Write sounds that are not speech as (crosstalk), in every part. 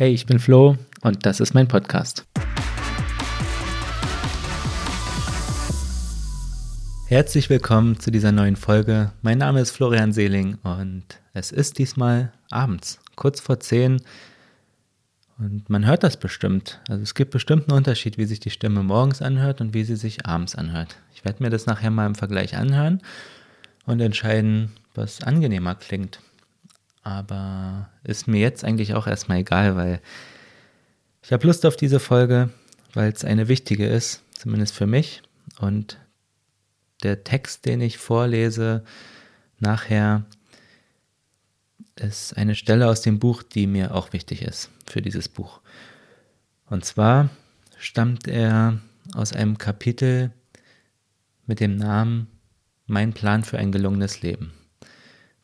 Hey, ich bin Flo und das ist mein Podcast. Herzlich willkommen zu dieser neuen Folge. Mein Name ist Florian Seeling und es ist diesmal abends, kurz vor 10. Und man hört das bestimmt. Also es gibt bestimmt einen Unterschied, wie sich die Stimme morgens anhört und wie sie sich abends anhört. Ich werde mir das nachher mal im Vergleich anhören und entscheiden, was angenehmer klingt. Aber ist mir jetzt eigentlich auch erstmal egal, weil ich habe Lust auf diese Folge, weil es eine wichtige ist, zumindest für mich. Und der Text, den ich vorlese, nachher ist eine Stelle aus dem Buch, die mir auch wichtig ist für dieses Buch. Und zwar stammt er aus einem Kapitel mit dem Namen Mein Plan für ein gelungenes Leben.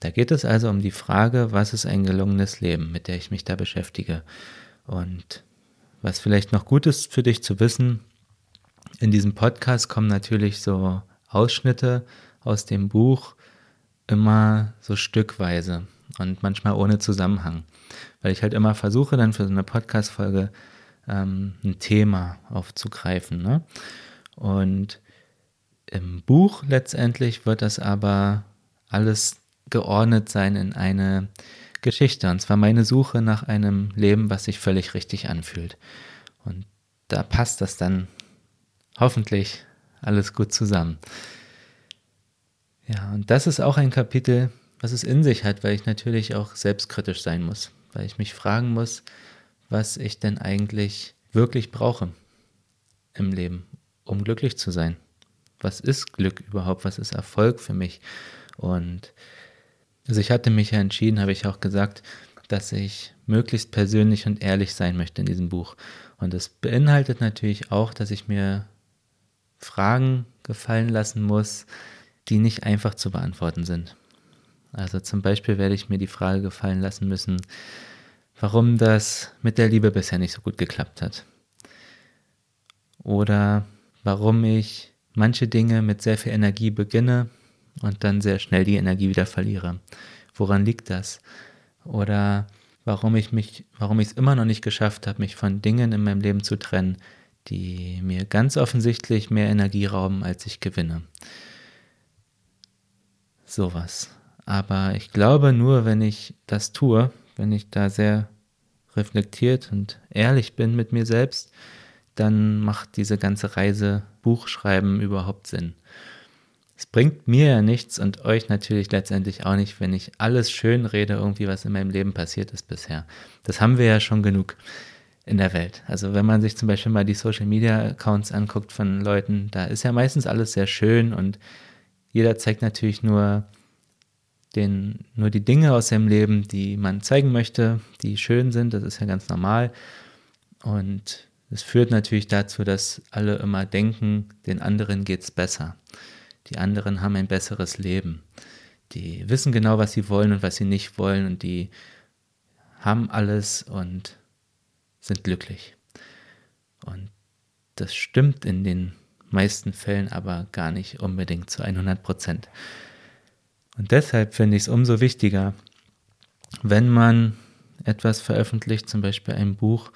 Da geht es also um die Frage, was ist ein gelungenes Leben, mit der ich mich da beschäftige. Und was vielleicht noch gut ist für dich zu wissen, in diesem Podcast kommen natürlich so Ausschnitte aus dem Buch immer so stückweise und manchmal ohne Zusammenhang, weil ich halt immer versuche, dann für so eine Podcast-Folge ähm, ein Thema aufzugreifen. Ne? Und im Buch letztendlich wird das aber alles geordnet sein in eine Geschichte. Und zwar meine Suche nach einem Leben, was sich völlig richtig anfühlt. Und da passt das dann hoffentlich alles gut zusammen. Ja, und das ist auch ein Kapitel, was es in sich hat, weil ich natürlich auch selbstkritisch sein muss, weil ich mich fragen muss, was ich denn eigentlich wirklich brauche im Leben, um glücklich zu sein. Was ist Glück überhaupt? Was ist Erfolg für mich? Und also ich hatte mich ja entschieden, habe ich auch gesagt, dass ich möglichst persönlich und ehrlich sein möchte in diesem Buch. Und das beinhaltet natürlich auch, dass ich mir Fragen gefallen lassen muss, die nicht einfach zu beantworten sind. Also zum Beispiel werde ich mir die Frage gefallen lassen müssen, warum das mit der Liebe bisher nicht so gut geklappt hat. Oder warum ich manche Dinge mit sehr viel Energie beginne und dann sehr schnell die Energie wieder verliere. Woran liegt das? Oder warum ich mich, warum ich es immer noch nicht geschafft habe, mich von Dingen in meinem Leben zu trennen, die mir ganz offensichtlich mehr Energie rauben, als ich gewinne. Sowas. Aber ich glaube nur, wenn ich das tue, wenn ich da sehr reflektiert und ehrlich bin mit mir selbst, dann macht diese ganze Reise Buchschreiben überhaupt Sinn. Es bringt mir ja nichts und euch natürlich letztendlich auch nicht, wenn ich alles schön rede, irgendwie was in meinem Leben passiert ist bisher. Das haben wir ja schon genug in der Welt. Also wenn man sich zum Beispiel mal die Social Media Accounts anguckt von Leuten, da ist ja meistens alles sehr schön und jeder zeigt natürlich nur den, nur die Dinge aus seinem Leben, die man zeigen möchte, die schön sind. Das ist ja ganz normal. Und es führt natürlich dazu, dass alle immer denken, den anderen geht es besser. Die anderen haben ein besseres Leben. Die wissen genau, was sie wollen und was sie nicht wollen und die haben alles und sind glücklich. Und das stimmt in den meisten Fällen aber gar nicht unbedingt zu 100 Prozent. Und deshalb finde ich es umso wichtiger, wenn man etwas veröffentlicht, zum Beispiel ein Buch,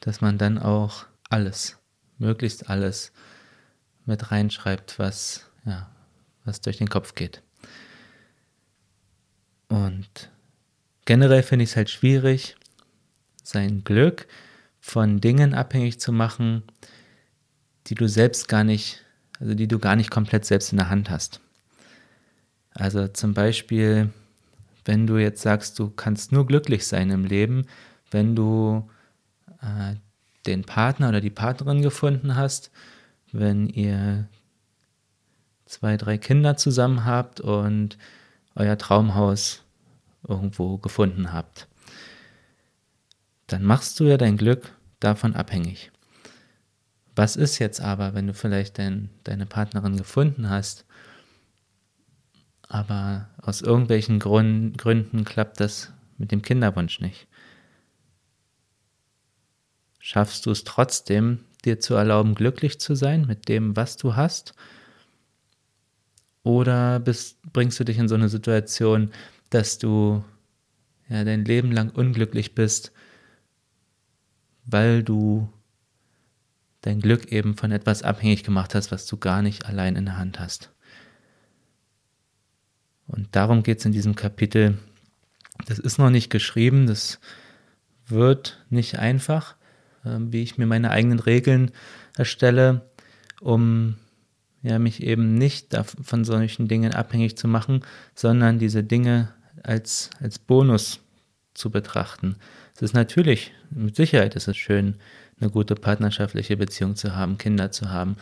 dass man dann auch alles, möglichst alles mit reinschreibt, was, ja, was durch den Kopf geht. Und generell finde ich es halt schwierig, sein Glück von Dingen abhängig zu machen, die du selbst gar nicht, also die du gar nicht komplett selbst in der Hand hast. Also zum Beispiel, wenn du jetzt sagst, du kannst nur glücklich sein im Leben, wenn du äh, den Partner oder die Partnerin gefunden hast, wenn ihr zwei, drei Kinder zusammen habt und euer Traumhaus irgendwo gefunden habt, dann machst du ja dein Glück davon abhängig. Was ist jetzt aber, wenn du vielleicht dein, deine Partnerin gefunden hast, aber aus irgendwelchen Grund, Gründen klappt das mit dem Kinderwunsch nicht? Schaffst du es trotzdem, dir zu erlauben, glücklich zu sein mit dem, was du hast? Oder bist, bringst du dich in so eine Situation, dass du ja, dein Leben lang unglücklich bist, weil du dein Glück eben von etwas abhängig gemacht hast, was du gar nicht allein in der Hand hast. Und darum geht es in diesem Kapitel. Das ist noch nicht geschrieben, das wird nicht einfach, ähm, wie ich mir meine eigenen Regeln erstelle, um ja, mich eben nicht von solchen Dingen abhängig zu machen, sondern diese Dinge als, als Bonus zu betrachten. Es ist natürlich, mit Sicherheit ist es schön, eine gute partnerschaftliche Beziehung zu haben, Kinder zu haben,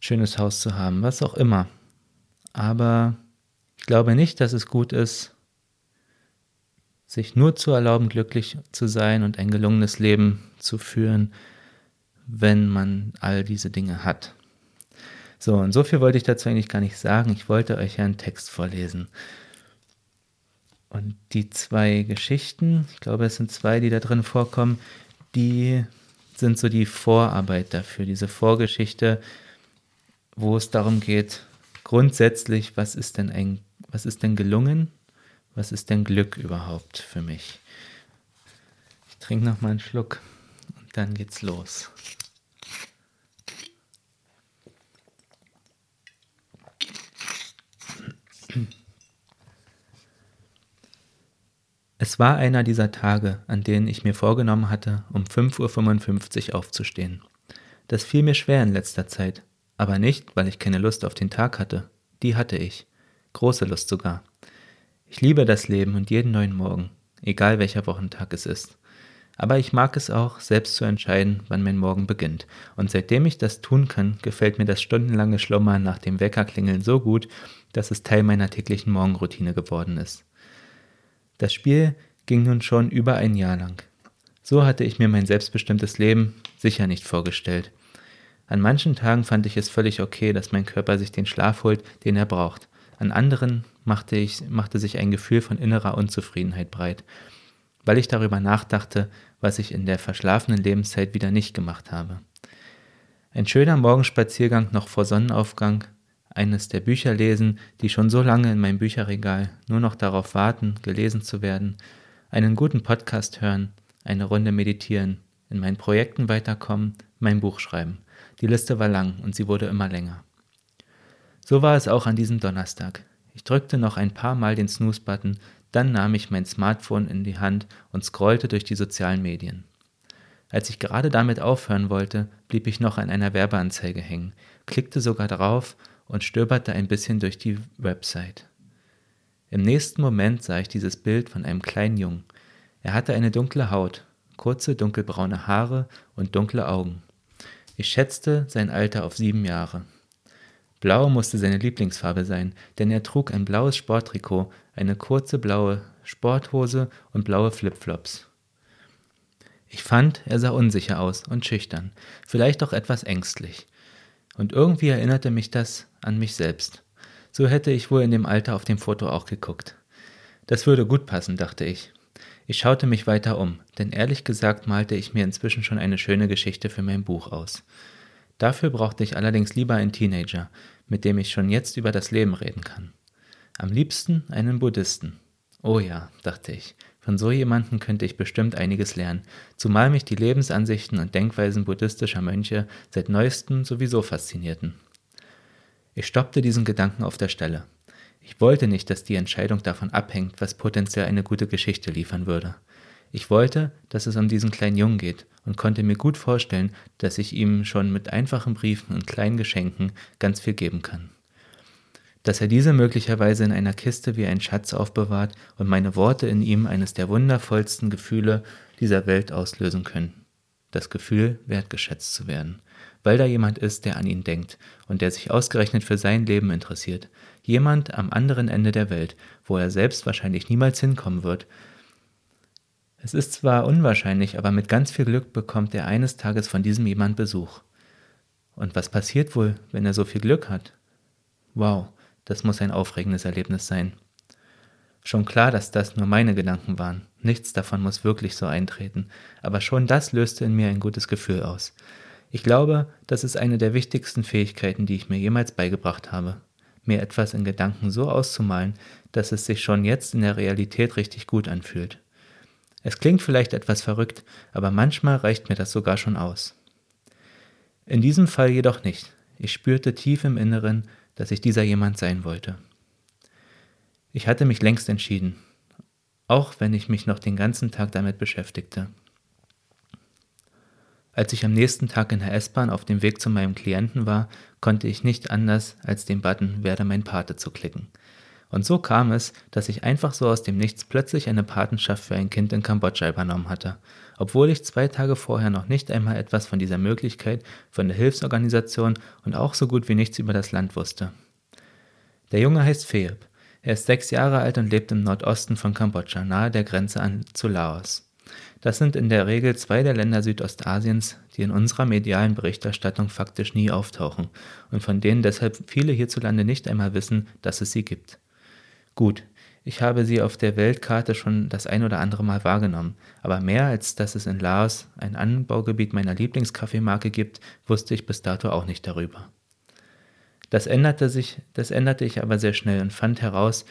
schönes Haus zu haben, was auch immer. Aber ich glaube nicht, dass es gut ist, sich nur zu erlauben, glücklich zu sein und ein gelungenes Leben zu führen, wenn man all diese Dinge hat. So, und so viel wollte ich dazu eigentlich gar nicht sagen. Ich wollte euch ja einen Text vorlesen. Und die zwei Geschichten, ich glaube, es sind zwei, die da drin vorkommen, die sind so die Vorarbeit dafür, diese Vorgeschichte, wo es darum geht, grundsätzlich, was ist denn ein, was ist denn gelungen? Was ist denn Glück überhaupt für mich? Ich trinke noch mal einen Schluck und dann geht's los. Es war einer dieser Tage, an denen ich mir vorgenommen hatte, um 5.55 Uhr aufzustehen. Das fiel mir schwer in letzter Zeit, aber nicht, weil ich keine Lust auf den Tag hatte. Die hatte ich. Große Lust sogar. Ich liebe das Leben und jeden neuen Morgen, egal welcher Wochentag es ist. Aber ich mag es auch, selbst zu entscheiden, wann mein Morgen beginnt. Und seitdem ich das tun kann, gefällt mir das stundenlange Schlummern nach dem Weckerklingeln so gut, dass es Teil meiner täglichen Morgenroutine geworden ist. Das Spiel ging nun schon über ein Jahr lang. So hatte ich mir mein selbstbestimmtes Leben sicher nicht vorgestellt. An manchen Tagen fand ich es völlig okay, dass mein Körper sich den Schlaf holt, den er braucht. An anderen machte, ich, machte sich ein Gefühl von innerer Unzufriedenheit breit, weil ich darüber nachdachte, was ich in der verschlafenen Lebenszeit wieder nicht gemacht habe. Ein schöner Morgenspaziergang noch vor Sonnenaufgang, eines der Bücher lesen, die schon so lange in meinem Bücherregal nur noch darauf warten, gelesen zu werden, einen guten Podcast hören, eine Runde meditieren, in meinen Projekten weiterkommen, mein Buch schreiben. Die Liste war lang und sie wurde immer länger. So war es auch an diesem Donnerstag. Ich drückte noch ein paar Mal den Snooze-Button, dann nahm ich mein Smartphone in die Hand und scrollte durch die sozialen Medien. Als ich gerade damit aufhören wollte, blieb ich noch an einer Werbeanzeige hängen, klickte sogar drauf und stöberte ein bisschen durch die Website. Im nächsten Moment sah ich dieses Bild von einem kleinen Jungen. Er hatte eine dunkle Haut, kurze dunkelbraune Haare und dunkle Augen. Ich schätzte sein Alter auf sieben Jahre. Blau musste seine Lieblingsfarbe sein, denn er trug ein blaues Sporttrikot, eine kurze blaue Sporthose und blaue Flipflops. Ich fand, er sah unsicher aus und schüchtern, vielleicht auch etwas ängstlich. Und irgendwie erinnerte mich das an mich selbst. So hätte ich wohl in dem Alter auf dem Foto auch geguckt. Das würde gut passen, dachte ich. Ich schaute mich weiter um, denn ehrlich gesagt malte ich mir inzwischen schon eine schöne Geschichte für mein Buch aus. Dafür brauchte ich allerdings lieber einen Teenager, mit dem ich schon jetzt über das Leben reden kann. Am liebsten einen Buddhisten. Oh ja, dachte ich, von so jemandem könnte ich bestimmt einiges lernen, zumal mich die Lebensansichten und Denkweisen buddhistischer Mönche seit neuestem sowieso faszinierten. Ich stoppte diesen Gedanken auf der Stelle. Ich wollte nicht, dass die Entscheidung davon abhängt, was potenziell eine gute Geschichte liefern würde. Ich wollte, dass es um diesen kleinen Jungen geht und konnte mir gut vorstellen, dass ich ihm schon mit einfachen Briefen und kleinen Geschenken ganz viel geben kann dass er diese möglicherweise in einer Kiste wie ein Schatz aufbewahrt und meine Worte in ihm eines der wundervollsten Gefühle dieser Welt auslösen können. Das Gefühl, wertgeschätzt zu werden, weil da jemand ist, der an ihn denkt und der sich ausgerechnet für sein Leben interessiert. Jemand am anderen Ende der Welt, wo er selbst wahrscheinlich niemals hinkommen wird. Es ist zwar unwahrscheinlich, aber mit ganz viel Glück bekommt er eines Tages von diesem jemand Besuch. Und was passiert wohl, wenn er so viel Glück hat? Wow, das muss ein aufregendes Erlebnis sein. Schon klar, dass das nur meine Gedanken waren. Nichts davon muss wirklich so eintreten, aber schon das löste in mir ein gutes Gefühl aus. Ich glaube, das ist eine der wichtigsten Fähigkeiten, die ich mir jemals beigebracht habe. Mir etwas in Gedanken so auszumalen, dass es sich schon jetzt in der Realität richtig gut anfühlt. Es klingt vielleicht etwas verrückt, aber manchmal reicht mir das sogar schon aus. In diesem Fall jedoch nicht. Ich spürte tief im Inneren, dass ich dieser jemand sein wollte. Ich hatte mich längst entschieden, auch wenn ich mich noch den ganzen Tag damit beschäftigte. Als ich am nächsten Tag in der S-Bahn auf dem Weg zu meinem Klienten war, konnte ich nicht anders, als den Button Werde mein Pate zu klicken. Und so kam es, dass ich einfach so aus dem Nichts plötzlich eine Patenschaft für ein Kind in Kambodscha übernommen hatte, obwohl ich zwei Tage vorher noch nicht einmal etwas von dieser Möglichkeit, von der Hilfsorganisation und auch so gut wie nichts über das Land wusste. Der Junge heißt Pheeb. Er ist sechs Jahre alt und lebt im Nordosten von Kambodscha, nahe der Grenze an, zu Laos. Das sind in der Regel zwei der Länder Südostasiens, die in unserer medialen Berichterstattung faktisch nie auftauchen und von denen deshalb viele hierzulande nicht einmal wissen, dass es sie gibt. Gut, ich habe sie auf der Weltkarte schon das ein oder andere Mal wahrgenommen, aber mehr als dass es in Laos ein Anbaugebiet meiner Lieblingskaffeemarke gibt, wusste ich bis dato auch nicht darüber. Das änderte sich, das änderte ich aber sehr schnell und fand heraus,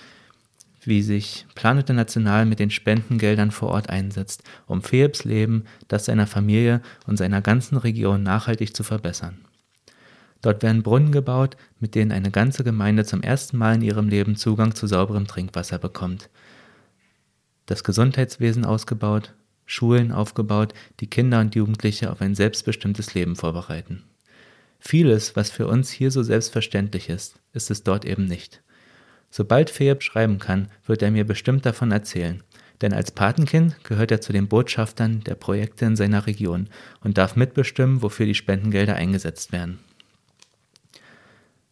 wie sich Plan International mit den Spendengeldern vor Ort einsetzt, um Phelps Leben, das seiner Familie und seiner ganzen Region nachhaltig zu verbessern. Dort werden Brunnen gebaut, mit denen eine ganze Gemeinde zum ersten Mal in ihrem Leben Zugang zu sauberem Trinkwasser bekommt. Das Gesundheitswesen ausgebaut, Schulen aufgebaut, die Kinder und Jugendliche auf ein selbstbestimmtes Leben vorbereiten. Vieles, was für uns hier so selbstverständlich ist, ist es dort eben nicht. Sobald Feeb schreiben kann, wird er mir bestimmt davon erzählen. Denn als Patenkind gehört er zu den Botschaftern der Projekte in seiner Region und darf mitbestimmen, wofür die Spendengelder eingesetzt werden.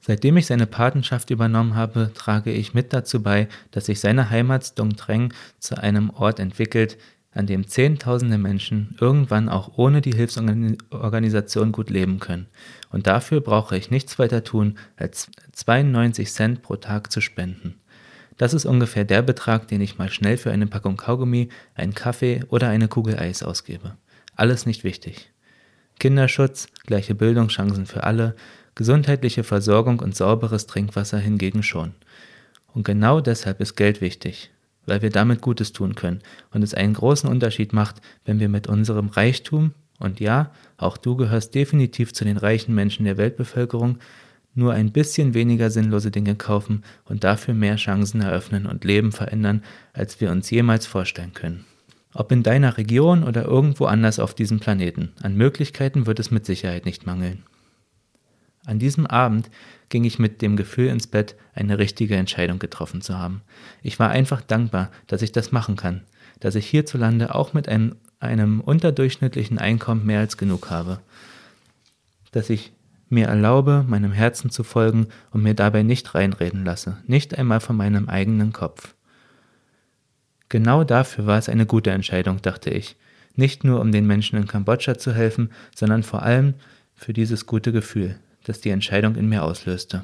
Seitdem ich seine Patenschaft übernommen habe, trage ich mit dazu bei, dass sich seine Heimat Dong Treng zu einem Ort entwickelt, an dem Zehntausende Menschen irgendwann auch ohne die Hilfsorganisation gut leben können. Und dafür brauche ich nichts weiter tun, als 92 Cent pro Tag zu spenden. Das ist ungefähr der Betrag, den ich mal schnell für eine Packung Kaugummi, einen Kaffee oder eine Kugel Eis ausgebe. Alles nicht wichtig. Kinderschutz, gleiche Bildungschancen für alle, gesundheitliche Versorgung und sauberes Trinkwasser hingegen schon. Und genau deshalb ist Geld wichtig weil wir damit Gutes tun können und es einen großen Unterschied macht, wenn wir mit unserem Reichtum, und ja, auch du gehörst definitiv zu den reichen Menschen der Weltbevölkerung, nur ein bisschen weniger sinnlose Dinge kaufen und dafür mehr Chancen eröffnen und Leben verändern, als wir uns jemals vorstellen können. Ob in deiner Region oder irgendwo anders auf diesem Planeten, an Möglichkeiten wird es mit Sicherheit nicht mangeln. An diesem Abend ging ich mit dem Gefühl ins Bett, eine richtige Entscheidung getroffen zu haben. Ich war einfach dankbar, dass ich das machen kann, dass ich hierzulande auch mit einem, einem unterdurchschnittlichen Einkommen mehr als genug habe, dass ich mir erlaube, meinem Herzen zu folgen und mir dabei nicht reinreden lasse, nicht einmal von meinem eigenen Kopf. Genau dafür war es eine gute Entscheidung, dachte ich, nicht nur um den Menschen in Kambodscha zu helfen, sondern vor allem für dieses gute Gefühl, das die Entscheidung in mir auslöste.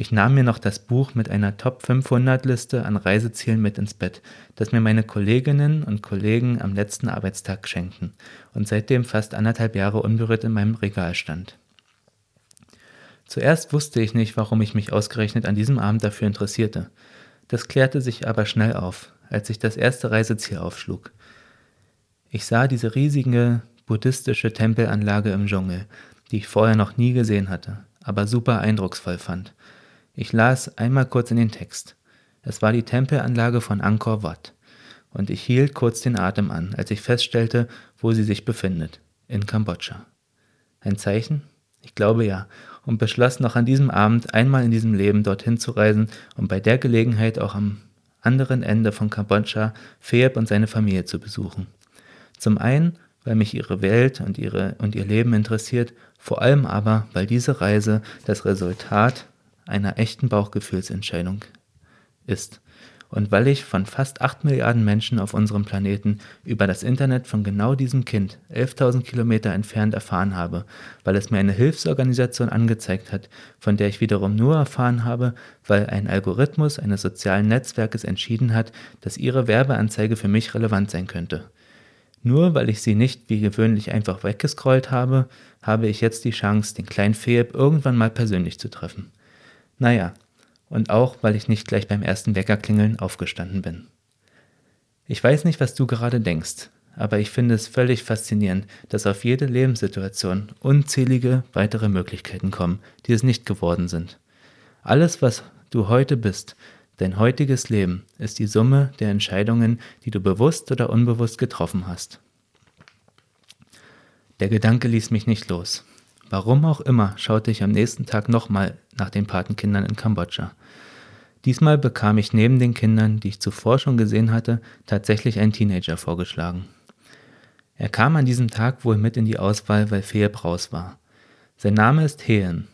Ich nahm mir noch das Buch mit einer Top 500 Liste an Reisezielen mit ins Bett, das mir meine Kolleginnen und Kollegen am letzten Arbeitstag schenkten und seitdem fast anderthalb Jahre unberührt in meinem Regal stand. Zuerst wusste ich nicht, warum ich mich ausgerechnet an diesem Abend dafür interessierte. Das klärte sich aber schnell auf, als ich das erste Reiseziel aufschlug. Ich sah diese riesige buddhistische Tempelanlage im Dschungel, die ich vorher noch nie gesehen hatte, aber super eindrucksvoll fand. Ich las einmal kurz in den Text. Es war die Tempelanlage von Angkor Wat. Und ich hielt kurz den Atem an, als ich feststellte, wo sie sich befindet. In Kambodscha. Ein Zeichen? Ich glaube ja. Und beschloss noch an diesem Abend einmal in diesem Leben dorthin zu reisen und bei der Gelegenheit auch am anderen Ende von Kambodscha Pheeb und seine Familie zu besuchen. Zum einen, weil mich ihre Welt und, ihre, und ihr Leben interessiert, vor allem aber, weil diese Reise das Resultat einer echten Bauchgefühlsentscheidung ist und weil ich von fast 8 Milliarden Menschen auf unserem Planeten über das Internet von genau diesem Kind 11.000 Kilometer entfernt erfahren habe, weil es mir eine Hilfsorganisation angezeigt hat, von der ich wiederum nur erfahren habe, weil ein Algorithmus eines sozialen Netzwerkes entschieden hat, dass ihre Werbeanzeige für mich relevant sein könnte. Nur weil ich sie nicht wie gewöhnlich einfach weggescrollt habe, habe ich jetzt die Chance, den kleinen Phoeb irgendwann mal persönlich zu treffen. Naja, und auch weil ich nicht gleich beim ersten Weckerklingeln aufgestanden bin. Ich weiß nicht, was du gerade denkst, aber ich finde es völlig faszinierend, dass auf jede Lebenssituation unzählige weitere Möglichkeiten kommen, die es nicht geworden sind. Alles, was du heute bist, dein heutiges Leben, ist die Summe der Entscheidungen, die du bewusst oder unbewusst getroffen hast. Der Gedanke ließ mich nicht los. Warum auch immer schaute ich am nächsten Tag nochmal nach den Patenkindern in Kambodscha. Diesmal bekam ich neben den Kindern, die ich zuvor schon gesehen hatte, tatsächlich einen Teenager vorgeschlagen. Er kam an diesem Tag wohl mit in die Auswahl, weil Feeb raus war. Sein Name ist Heen.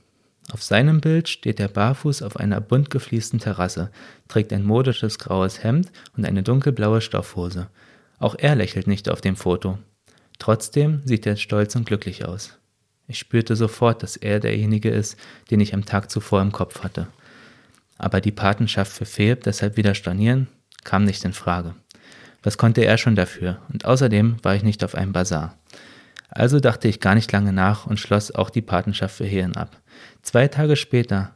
Auf seinem Bild steht er barfuß auf einer bunt gefliesten Terrasse, trägt ein modisches graues Hemd und eine dunkelblaue Stoffhose. Auch er lächelt nicht auf dem Foto. Trotzdem sieht er stolz und glücklich aus. Ich spürte sofort, dass er derjenige ist, den ich am Tag zuvor im Kopf hatte. Aber die Patenschaft für Feeb deshalb wieder stornieren, kam nicht in Frage. Was konnte er schon dafür? Und außerdem war ich nicht auf einem Bazar. Also dachte ich gar nicht lange nach und schloss auch die Patenschaft für Helen ab. Zwei Tage später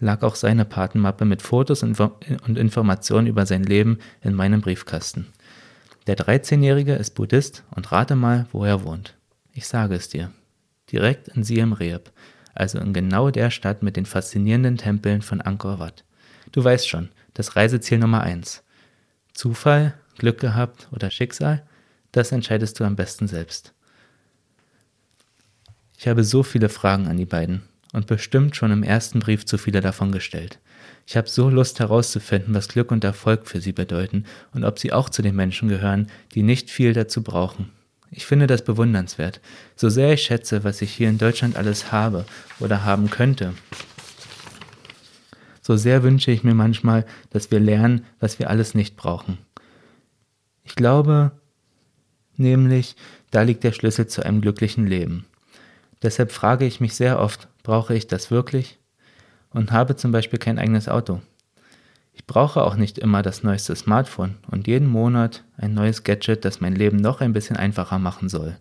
lag auch seine Patenmappe mit Fotos und Informationen über sein Leben in meinem Briefkasten. Der 13-Jährige ist Buddhist und rate mal, wo er wohnt. Ich sage es dir. Direkt in Siem Reap, also in genau der Stadt mit den faszinierenden Tempeln von Angkor Wat. Du weißt schon, das Reiseziel Nummer 1. Zufall, Glück gehabt oder Schicksal, das entscheidest du am besten selbst. Ich habe so viele Fragen an die beiden und bestimmt schon im ersten Brief zu viele davon gestellt. Ich habe so Lust herauszufinden, was Glück und Erfolg für sie bedeuten und ob sie auch zu den Menschen gehören, die nicht viel dazu brauchen. Ich finde das bewundernswert. So sehr ich schätze, was ich hier in Deutschland alles habe oder haben könnte, so sehr wünsche ich mir manchmal, dass wir lernen, was wir alles nicht brauchen. Ich glaube nämlich, da liegt der Schlüssel zu einem glücklichen Leben. Deshalb frage ich mich sehr oft, brauche ich das wirklich? Und habe zum Beispiel kein eigenes Auto. Ich brauche auch nicht immer das neueste Smartphone und jeden Monat ein neues Gadget, das mein Leben noch ein bisschen einfacher machen soll.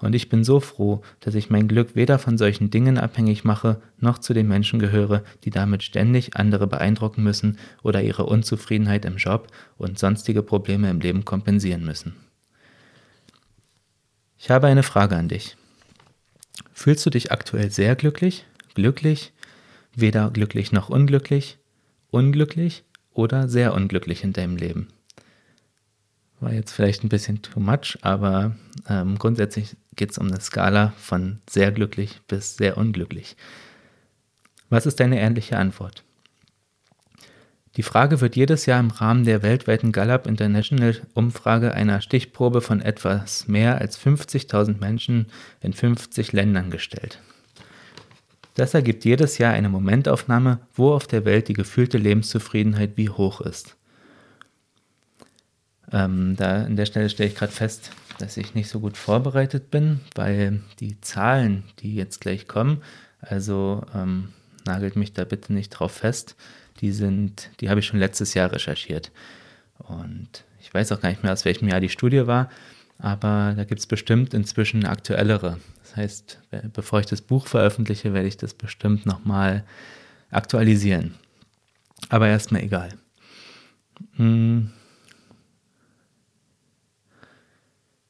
Und ich bin so froh, dass ich mein Glück weder von solchen Dingen abhängig mache, noch zu den Menschen gehöre, die damit ständig andere beeindrucken müssen oder ihre Unzufriedenheit im Job und sonstige Probleme im Leben kompensieren müssen. Ich habe eine Frage an dich. Fühlst du dich aktuell sehr glücklich, glücklich, weder glücklich noch unglücklich, unglücklich oder sehr unglücklich in deinem Leben? War jetzt vielleicht ein bisschen too much, aber ähm, grundsätzlich geht es um eine Skala von sehr glücklich bis sehr unglücklich. Was ist deine ehrliche Antwort? Die Frage wird jedes Jahr im Rahmen der weltweiten Gallup International Umfrage einer Stichprobe von etwas mehr als 50.000 Menschen in 50 Ländern gestellt. Das ergibt jedes Jahr eine Momentaufnahme, wo auf der Welt die gefühlte Lebenszufriedenheit wie hoch ist. Ähm, da an der Stelle stelle ich gerade fest, dass ich nicht so gut vorbereitet bin, weil die Zahlen, die jetzt gleich kommen, also ähm, nagelt mich da bitte nicht drauf fest, die sind, die habe ich schon letztes Jahr recherchiert. Und ich weiß auch gar nicht mehr, aus welchem Jahr die Studie war, aber da gibt es bestimmt inzwischen aktuellere. Das heißt, bevor ich das Buch veröffentliche, werde ich das bestimmt nochmal aktualisieren. Aber erstmal egal. Hm.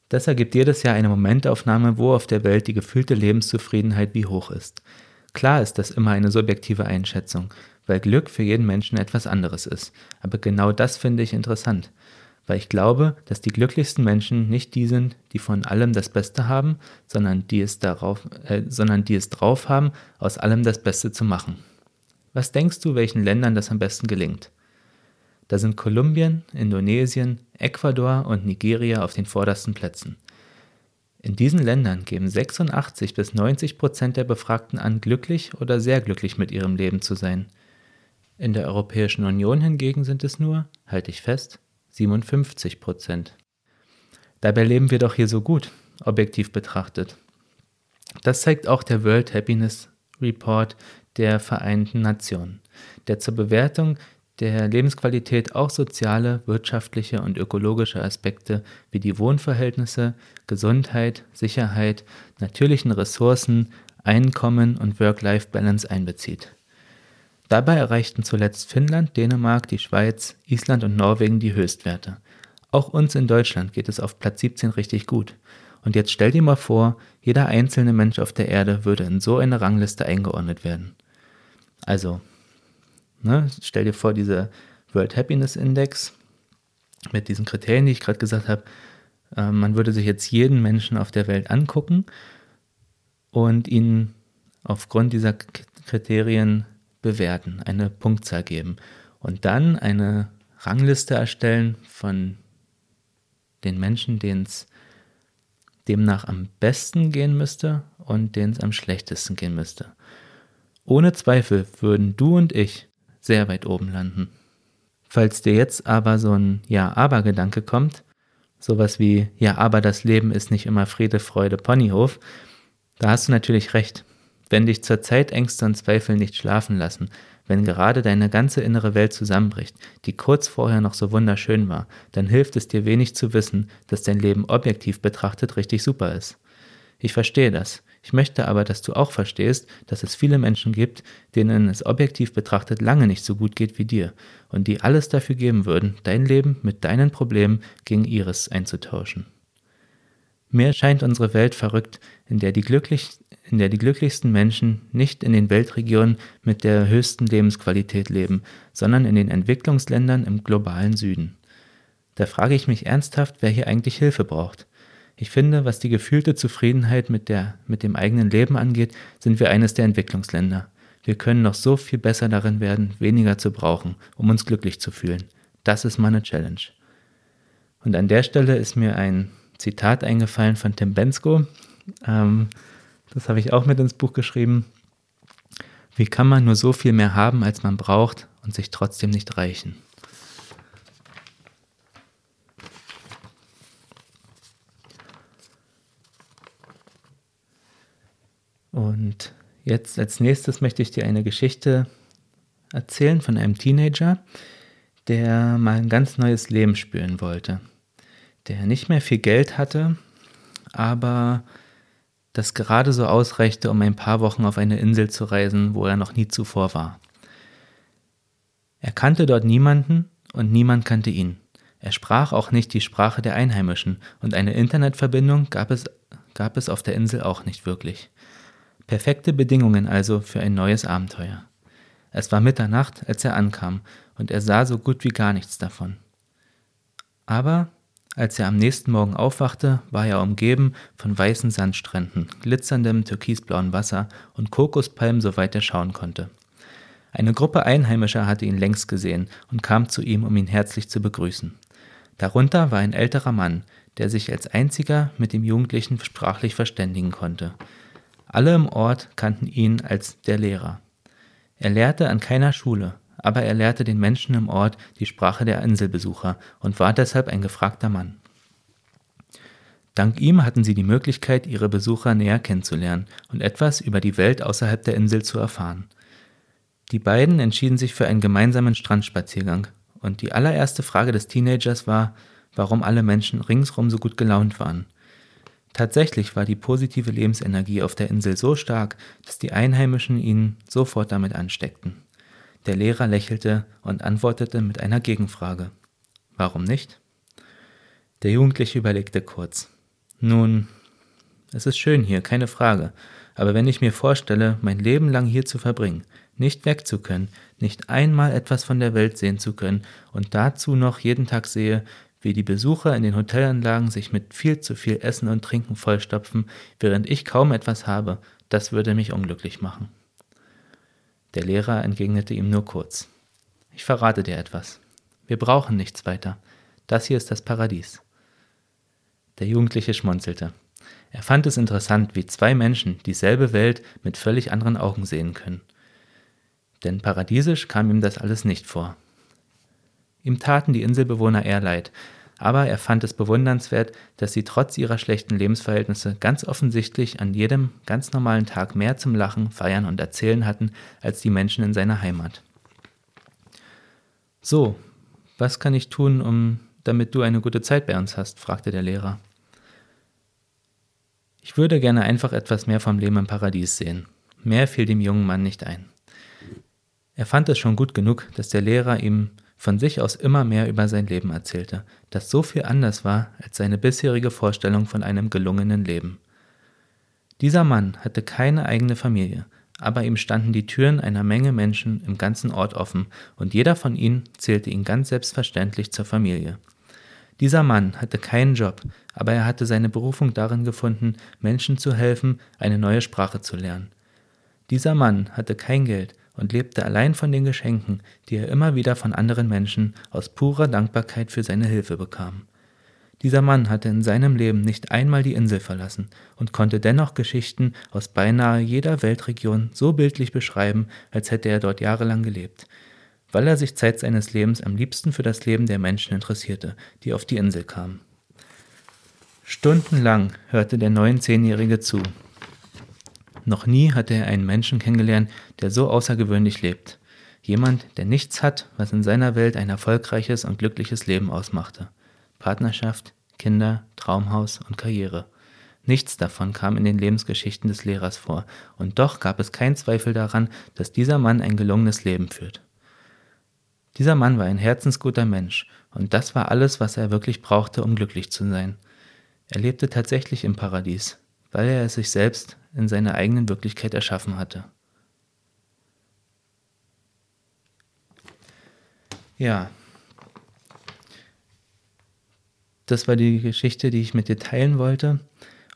Das ergibt jedes Jahr eine Momentaufnahme, wo auf der Welt die gefühlte Lebenszufriedenheit wie hoch ist. Klar ist das immer eine subjektive Einschätzung, weil Glück für jeden Menschen etwas anderes ist. Aber genau das finde ich interessant weil ich glaube, dass die glücklichsten Menschen nicht die sind, die von allem das Beste haben, sondern die es, darauf, äh, sondern die es drauf haben, aus allem das Beste zu machen. Was denkst du, welchen Ländern das am besten gelingt? Da sind Kolumbien, Indonesien, Ecuador und Nigeria auf den vordersten Plätzen. In diesen Ländern geben 86 bis 90 Prozent der Befragten an, glücklich oder sehr glücklich mit ihrem Leben zu sein. In der Europäischen Union hingegen sind es nur, halte ich fest, 57 Prozent. Dabei leben wir doch hier so gut, objektiv betrachtet. Das zeigt auch der World Happiness Report der Vereinten Nationen, der zur Bewertung der Lebensqualität auch soziale, wirtschaftliche und ökologische Aspekte wie die Wohnverhältnisse, Gesundheit, Sicherheit, natürlichen Ressourcen, Einkommen und Work-Life-Balance einbezieht. Dabei erreichten zuletzt Finnland, Dänemark, die Schweiz, Island und Norwegen die Höchstwerte. Auch uns in Deutschland geht es auf Platz 17 richtig gut. Und jetzt stell dir mal vor, jeder einzelne Mensch auf der Erde würde in so eine Rangliste eingeordnet werden. Also, ne, stell dir vor, dieser World Happiness Index mit diesen Kriterien, die ich gerade gesagt habe, äh, man würde sich jetzt jeden Menschen auf der Welt angucken und ihn aufgrund dieser Kriterien bewerten, eine Punktzahl geben und dann eine Rangliste erstellen von den Menschen, denen es demnach am besten gehen müsste und denen es am schlechtesten gehen müsste. Ohne Zweifel würden du und ich sehr weit oben landen. Falls dir jetzt aber so ein Ja-Aber-Gedanke kommt, sowas wie Ja, aber das Leben ist nicht immer Friede, Freude, Ponyhof, da hast du natürlich recht. Wenn dich zur Zeit Ängste und Zweifel nicht schlafen lassen, wenn gerade deine ganze innere Welt zusammenbricht, die kurz vorher noch so wunderschön war, dann hilft es dir wenig zu wissen, dass dein Leben objektiv betrachtet richtig super ist. Ich verstehe das. Ich möchte aber, dass du auch verstehst, dass es viele Menschen gibt, denen es objektiv betrachtet lange nicht so gut geht wie dir und die alles dafür geben würden, dein Leben mit deinen Problemen gegen ihres einzutauschen. Mir scheint unsere Welt verrückt, in der, die glücklich, in der die glücklichsten Menschen nicht in den Weltregionen mit der höchsten Lebensqualität leben, sondern in den Entwicklungsländern im globalen Süden. Da frage ich mich ernsthaft, wer hier eigentlich Hilfe braucht. Ich finde, was die gefühlte Zufriedenheit mit, der, mit dem eigenen Leben angeht, sind wir eines der Entwicklungsländer. Wir können noch so viel besser darin werden, weniger zu brauchen, um uns glücklich zu fühlen. Das ist meine Challenge. Und an der Stelle ist mir ein Zitat eingefallen von Tim Bensko. Ähm, das habe ich auch mit ins Buch geschrieben. Wie kann man nur so viel mehr haben, als man braucht und sich trotzdem nicht reichen? Und jetzt als nächstes möchte ich dir eine Geschichte erzählen von einem Teenager, der mal ein ganz neues Leben spüren wollte der nicht mehr viel Geld hatte, aber das gerade so ausreichte, um ein paar Wochen auf eine Insel zu reisen, wo er noch nie zuvor war. Er kannte dort niemanden und niemand kannte ihn. Er sprach auch nicht die Sprache der Einheimischen und eine Internetverbindung gab es, gab es auf der Insel auch nicht wirklich. Perfekte Bedingungen also für ein neues Abenteuer. Es war Mitternacht, als er ankam, und er sah so gut wie gar nichts davon. Aber als er am nächsten Morgen aufwachte, war er umgeben von weißen Sandstränden, glitzerndem türkisblauen Wasser und Kokospalmen, soweit er schauen konnte. Eine Gruppe Einheimischer hatte ihn längst gesehen und kam zu ihm, um ihn herzlich zu begrüßen. Darunter war ein älterer Mann, der sich als einziger mit dem Jugendlichen sprachlich verständigen konnte. Alle im Ort kannten ihn als der Lehrer. Er lehrte an keiner Schule, aber er lehrte den Menschen im Ort die Sprache der Inselbesucher und war deshalb ein gefragter Mann. Dank ihm hatten sie die Möglichkeit, ihre Besucher näher kennenzulernen und etwas über die Welt außerhalb der Insel zu erfahren. Die beiden entschieden sich für einen gemeinsamen Strandspaziergang, und die allererste Frage des Teenagers war, warum alle Menschen ringsrum so gut gelaunt waren. Tatsächlich war die positive Lebensenergie auf der Insel so stark, dass die Einheimischen ihn sofort damit ansteckten. Der Lehrer lächelte und antwortete mit einer Gegenfrage. Warum nicht? Der Jugendliche überlegte kurz. Nun, es ist schön hier, keine Frage, aber wenn ich mir vorstelle, mein Leben lang hier zu verbringen, nicht weg zu können, nicht einmal etwas von der Welt sehen zu können und dazu noch jeden Tag sehe, wie die Besucher in den Hotelanlagen sich mit viel zu viel Essen und Trinken vollstopfen, während ich kaum etwas habe, das würde mich unglücklich machen. Der Lehrer entgegnete ihm nur kurz. Ich verrate dir etwas. Wir brauchen nichts weiter. Das hier ist das Paradies. Der Jugendliche schmunzelte. Er fand es interessant, wie zwei Menschen dieselbe Welt mit völlig anderen Augen sehen können. Denn paradiesisch kam ihm das alles nicht vor. Ihm taten die Inselbewohner eher leid, aber er fand es bewundernswert, dass sie trotz ihrer schlechten Lebensverhältnisse ganz offensichtlich an jedem ganz normalen Tag mehr zum Lachen, Feiern und Erzählen hatten als die Menschen in seiner Heimat. So, was kann ich tun, um damit du eine gute Zeit bei uns hast? fragte der Lehrer. Ich würde gerne einfach etwas mehr vom Leben im Paradies sehen. Mehr fiel dem jungen Mann nicht ein. Er fand es schon gut genug, dass der Lehrer ihm von sich aus immer mehr über sein Leben erzählte, das so viel anders war als seine bisherige Vorstellung von einem gelungenen Leben. Dieser Mann hatte keine eigene Familie, aber ihm standen die Türen einer Menge Menschen im ganzen Ort offen, und jeder von ihnen zählte ihn ganz selbstverständlich zur Familie. Dieser Mann hatte keinen Job, aber er hatte seine Berufung darin gefunden, Menschen zu helfen, eine neue Sprache zu lernen. Dieser Mann hatte kein Geld und lebte allein von den Geschenken, die er immer wieder von anderen Menschen aus purer Dankbarkeit für seine Hilfe bekam. Dieser Mann hatte in seinem Leben nicht einmal die Insel verlassen und konnte dennoch Geschichten aus beinahe jeder Weltregion so bildlich beschreiben, als hätte er dort jahrelang gelebt, weil er sich Zeit seines Lebens am liebsten für das Leben der Menschen interessierte, die auf die Insel kamen. Stundenlang hörte der 19-Jährige zu. Noch nie hatte er einen Menschen kennengelernt, der so außergewöhnlich lebt. Jemand, der nichts hat, was in seiner Welt ein erfolgreiches und glückliches Leben ausmachte. Partnerschaft, Kinder, Traumhaus und Karriere. Nichts davon kam in den Lebensgeschichten des Lehrers vor, und doch gab es keinen Zweifel daran, dass dieser Mann ein gelungenes Leben führt. Dieser Mann war ein herzensguter Mensch, und das war alles, was er wirklich brauchte, um glücklich zu sein. Er lebte tatsächlich im Paradies, weil er es sich selbst in seiner eigenen Wirklichkeit erschaffen hatte. Ja, das war die Geschichte, die ich mit dir teilen wollte.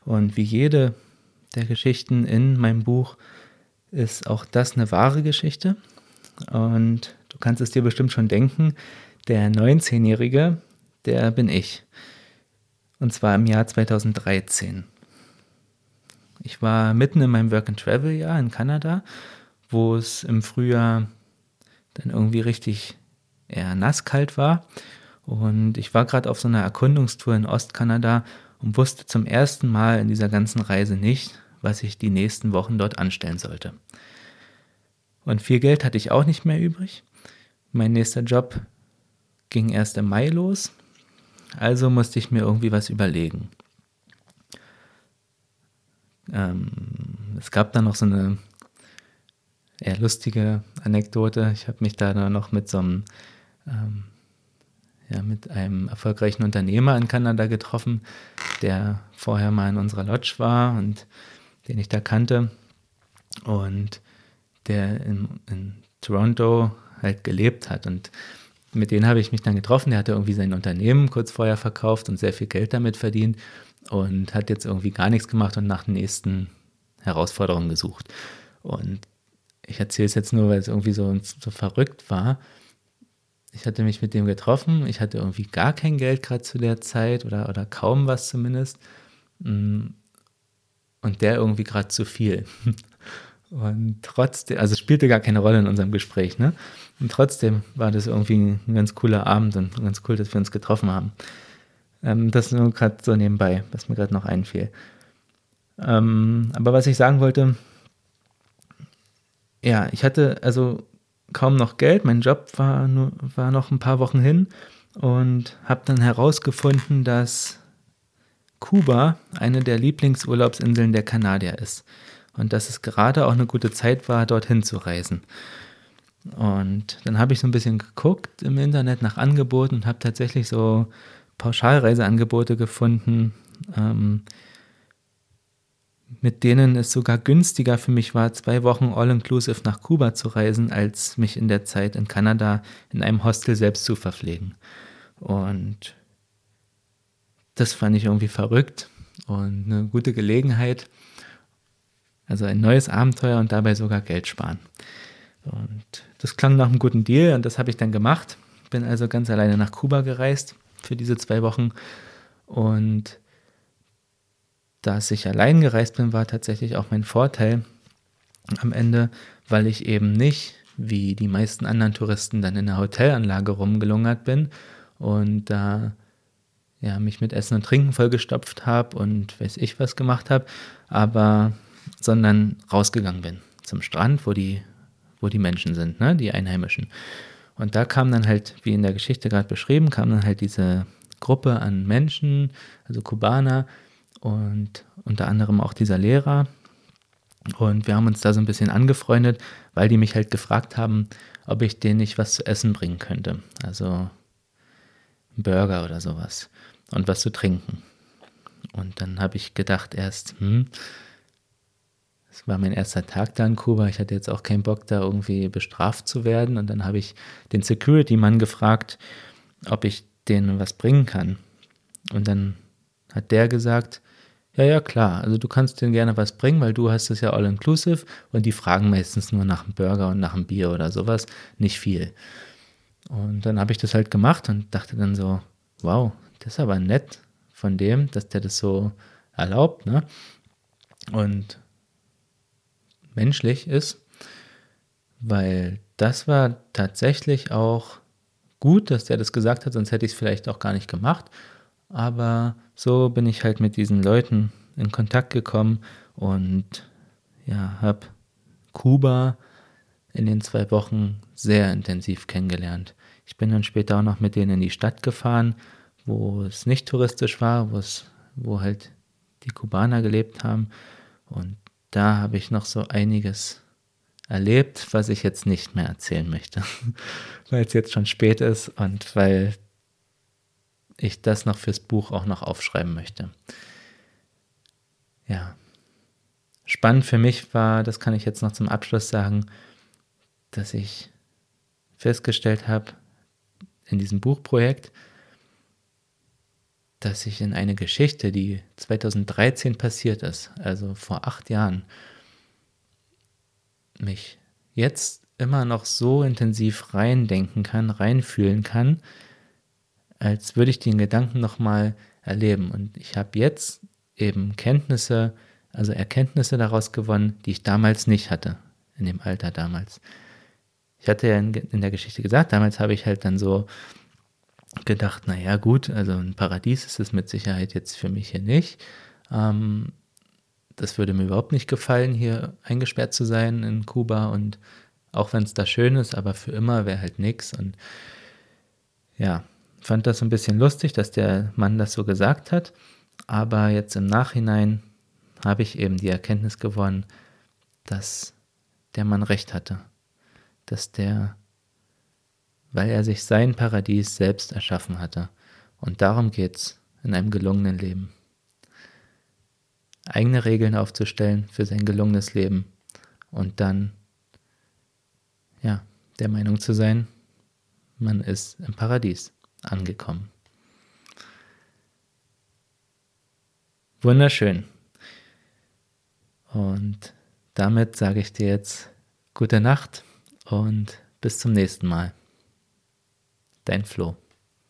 Und wie jede der Geschichten in meinem Buch ist auch das eine wahre Geschichte. Und du kannst es dir bestimmt schon denken, der 19-Jährige, der bin ich. Und zwar im Jahr 2013. Ich war mitten in meinem Work-and-Travel-Jahr in Kanada, wo es im Frühjahr dann irgendwie richtig eher nasskalt war. Und ich war gerade auf so einer Erkundungstour in Ostkanada und wusste zum ersten Mal in dieser ganzen Reise nicht, was ich die nächsten Wochen dort anstellen sollte. Und viel Geld hatte ich auch nicht mehr übrig. Mein nächster Job ging erst im Mai los, also musste ich mir irgendwie was überlegen. Ähm, es gab dann noch so eine eher lustige Anekdote. Ich habe mich da noch mit so einem ähm, ja, mit einem erfolgreichen Unternehmer in Kanada getroffen, der vorher mal in unserer Lodge war und den ich da kannte und der in, in Toronto halt gelebt hat. Und mit denen habe ich mich dann getroffen. Der hatte irgendwie sein Unternehmen kurz vorher verkauft und sehr viel Geld damit verdient und hat jetzt irgendwie gar nichts gemacht und nach den nächsten Herausforderungen gesucht. Und ich erzähle es jetzt nur, weil es irgendwie so, so verrückt war ich hatte mich mit dem getroffen. Ich hatte irgendwie gar kein Geld gerade zu der Zeit oder, oder kaum was zumindest. Mm. Und der irgendwie gerade zu viel. (laughs) Und trotzdem, also spielte gar keine Rolle in unserem Gespräch, ne? Und trotzdem war das irgendwie ein ganz cooler Abend und ganz cool, dass wir uns getroffen haben. Ähm, das nur gerade so nebenbei, was mir gerade noch einfiel. Ähm, aber was ich sagen wollte, ja, ich hatte, also kaum noch Geld. Mein Job war, nur, war noch ein paar Wochen hin und habe dann herausgefunden, dass Kuba eine der Lieblingsurlaubsinseln der Kanadier ist und dass es gerade auch eine gute Zeit war, dorthin zu reisen. Und dann habe ich so ein bisschen geguckt im Internet nach Angeboten und habe tatsächlich so Pauschalreiseangebote gefunden, ähm, mit denen es sogar günstiger für mich war, zwei Wochen all-inclusive nach Kuba zu reisen, als mich in der Zeit in Kanada in einem Hostel selbst zu verpflegen. Und das fand ich irgendwie verrückt und eine gute Gelegenheit. Also ein neues Abenteuer und dabei sogar Geld sparen. Und das klang nach einem guten Deal und das habe ich dann gemacht. Bin also ganz alleine nach Kuba gereist für diese zwei Wochen und dass ich allein gereist bin, war tatsächlich auch mein Vorteil am Ende, weil ich eben nicht wie die meisten anderen Touristen dann in der Hotelanlage rumgelungert bin und da ja, mich mit Essen und Trinken vollgestopft habe und weiß ich was gemacht habe, aber sondern rausgegangen bin zum Strand, wo die, wo die Menschen sind, ne, die Einheimischen. Und da kam dann halt, wie in der Geschichte gerade beschrieben, kam dann halt diese Gruppe an Menschen, also Kubaner, und unter anderem auch dieser Lehrer. Und wir haben uns da so ein bisschen angefreundet, weil die mich halt gefragt haben, ob ich denen nicht was zu essen bringen könnte. Also einen Burger oder sowas. Und was zu trinken. Und dann habe ich gedacht erst, hm, es war mein erster Tag da in Kuba. Ich hatte jetzt auch keinen Bock, da irgendwie bestraft zu werden. Und dann habe ich den Security-Mann gefragt, ob ich denen was bringen kann. Und dann hat der gesagt, ja, ja, klar. Also du kannst denen gerne was bringen, weil du hast es ja all inclusive und die fragen meistens nur nach einem Burger und nach einem Bier oder sowas, nicht viel. Und dann habe ich das halt gemacht und dachte dann so, wow, das ist aber nett von dem, dass der das so erlaubt, ne? Und menschlich ist, weil das war tatsächlich auch gut, dass der das gesagt hat, sonst hätte ich es vielleicht auch gar nicht gemacht. Aber so bin ich halt mit diesen Leuten in Kontakt gekommen und ja, habe Kuba in den zwei Wochen sehr intensiv kennengelernt. Ich bin dann später auch noch mit denen in die Stadt gefahren, wo es nicht touristisch war, wo halt die Kubaner gelebt haben. Und da habe ich noch so einiges erlebt, was ich jetzt nicht mehr erzählen möchte, (laughs) weil es jetzt schon spät ist und weil ich das noch fürs Buch auch noch aufschreiben möchte. Ja. Spannend für mich war, das kann ich jetzt noch zum Abschluss sagen, dass ich festgestellt habe in diesem Buchprojekt, dass ich in eine Geschichte, die 2013 passiert ist, also vor acht Jahren, mich jetzt immer noch so intensiv reindenken kann, reinfühlen kann, als würde ich den Gedanken nochmal erleben. Und ich habe jetzt eben Kenntnisse, also Erkenntnisse daraus gewonnen, die ich damals nicht hatte, in dem Alter damals. Ich hatte ja in, in der Geschichte gesagt, damals habe ich halt dann so gedacht, naja gut, also ein Paradies ist es mit Sicherheit jetzt für mich hier nicht. Ähm, das würde mir überhaupt nicht gefallen, hier eingesperrt zu sein in Kuba und auch wenn es da schön ist, aber für immer wäre halt nichts. Und ja, fand das ein bisschen lustig, dass der Mann das so gesagt hat, aber jetzt im Nachhinein habe ich eben die Erkenntnis gewonnen, dass der Mann recht hatte, dass der, weil er sich sein Paradies selbst erschaffen hatte. Und darum geht es in einem gelungenen Leben. Eigene Regeln aufzustellen für sein gelungenes Leben und dann, ja, der Meinung zu sein, man ist im Paradies angekommen. Wunderschön. Und damit sage ich dir jetzt gute Nacht und bis zum nächsten Mal. Dein Flo.